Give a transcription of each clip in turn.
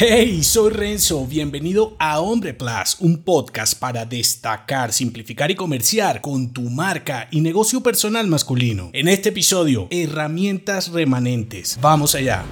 Hey, soy Renzo, bienvenido a Hombre Plus, un podcast para destacar, simplificar y comerciar con tu marca y negocio personal masculino. En este episodio, herramientas remanentes. Vamos allá.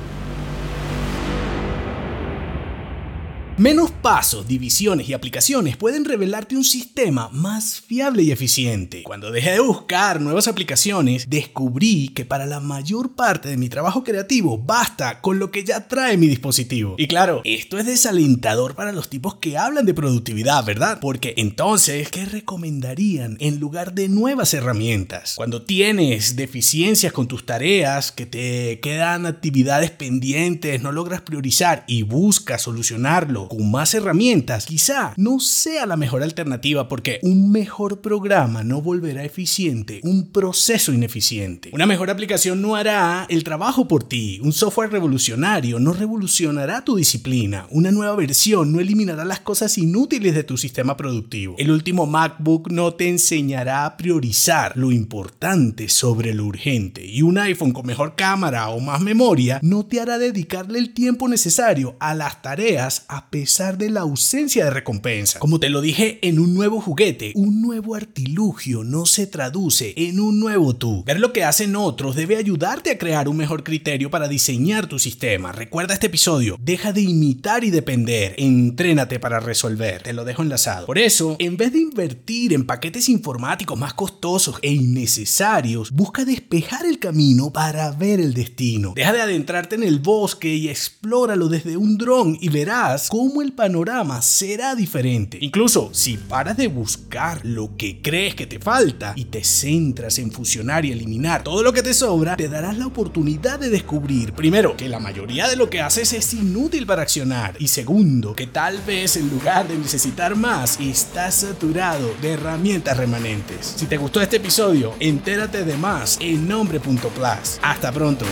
Menos pasos, divisiones y aplicaciones pueden revelarte un sistema más fiable y eficiente. Cuando dejé de buscar nuevas aplicaciones, descubrí que para la mayor parte de mi trabajo creativo basta con lo que ya trae mi dispositivo. Y claro, esto es desalentador para los tipos que hablan de productividad, ¿verdad? Porque entonces, ¿qué recomendarían en lugar de nuevas herramientas? Cuando tienes deficiencias con tus tareas, que te quedan actividades pendientes, no logras priorizar y buscas solucionarlo con más herramientas, quizá no sea la mejor alternativa porque un mejor programa no volverá eficiente un proceso ineficiente. Una mejor aplicación no hará el trabajo por ti. Un software revolucionario no revolucionará tu disciplina. Una nueva versión no eliminará las cosas inútiles de tu sistema productivo. El último MacBook no te enseñará a priorizar lo importante sobre lo urgente. Y un iPhone con mejor cámara o más memoria no te hará dedicarle el tiempo necesario a las tareas a pesar de la ausencia de recompensa. Como te lo dije en un nuevo juguete, un nuevo artilugio no se traduce en un nuevo tú. Ver lo que hacen otros debe ayudarte a crear un mejor criterio para diseñar tu sistema. Recuerda este episodio, deja de imitar y depender, entrénate para resolver. Te lo dejo enlazado. Por eso, en vez de invertir en paquetes informáticos más costosos e innecesarios, busca despejar el camino para ver el destino. Deja de adentrarte en el bosque y explóralo desde un dron y verás cómo el panorama será diferente. Incluso si paras de buscar lo que crees que te falta y te centras en fusionar y eliminar todo lo que te sobra, te darás la oportunidad de descubrir, primero, que la mayoría de lo que haces es inútil para accionar y segundo, que tal vez en lugar de necesitar más, estás saturado de herramientas remanentes. Si te gustó este episodio, entérate de más en nombre.plus. Hasta pronto.